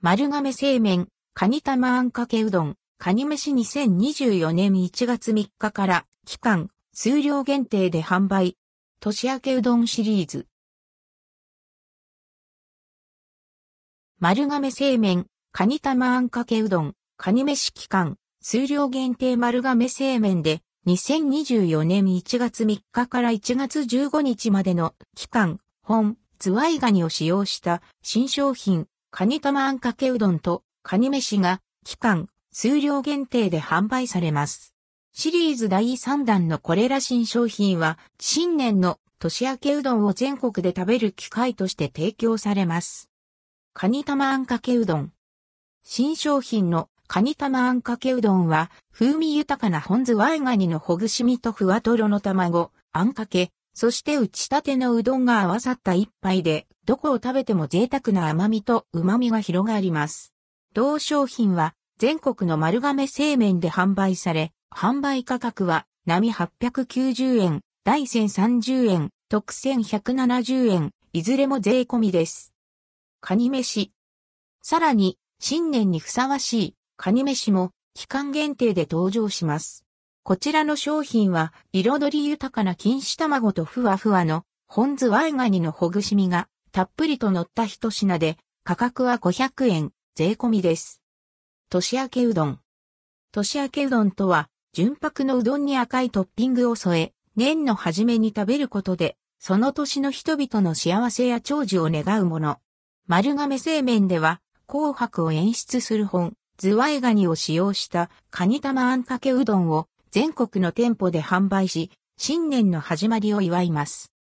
丸亀製麺、カニ玉あんかけうどん、カニ飯2024年1月3日から期間、数量限定で販売。年明けうどんシリーズ。丸亀製麺、カニ玉あんかけうどん、カニ飯期間、数量限定丸亀製麺で、2024年1月3日から1月15日までの期間、本、ズワイガニを使用した新商品、カニ玉あんかけうどんとカニ飯が期間、数量限定で販売されます。シリーズ第3弾のこれら新商品は、新年の年明けうどんを全国で食べる機会として提供されます。カニ玉あんかけうどん。新商品のカニ玉あんかけうどんは、風味豊かな本ズワイガニのほぐし身とふわとろの卵、あんかけ、そして打ち立てのうどんが合わさった一杯で、どこを食べても贅沢な甘みと旨みが広がります。同商品は、全国の丸亀製麺で販売され、販売価格は、並890円、大1030円、特1170円、いずれも税込みです。カニ飯。さらに、新年にふさわしい、カニ飯も、期間限定で登場します。こちらの商品は、彩り豊かな錦糸卵とふわふわの、本ズワイガニのほぐし身が、たっぷりと乗った一品で、価格は500円、税込みです。年明けうどん。年明けうどんとは、純白のうどんに赤いトッピングを添え、年の初めに食べることで、その年の人々の幸せや長寿を願うもの。丸亀製麺では、紅白を演出する本、ズワイガニを使用したカニ玉あんかけうどんを全国の店舗で販売し、新年の始まりを祝います。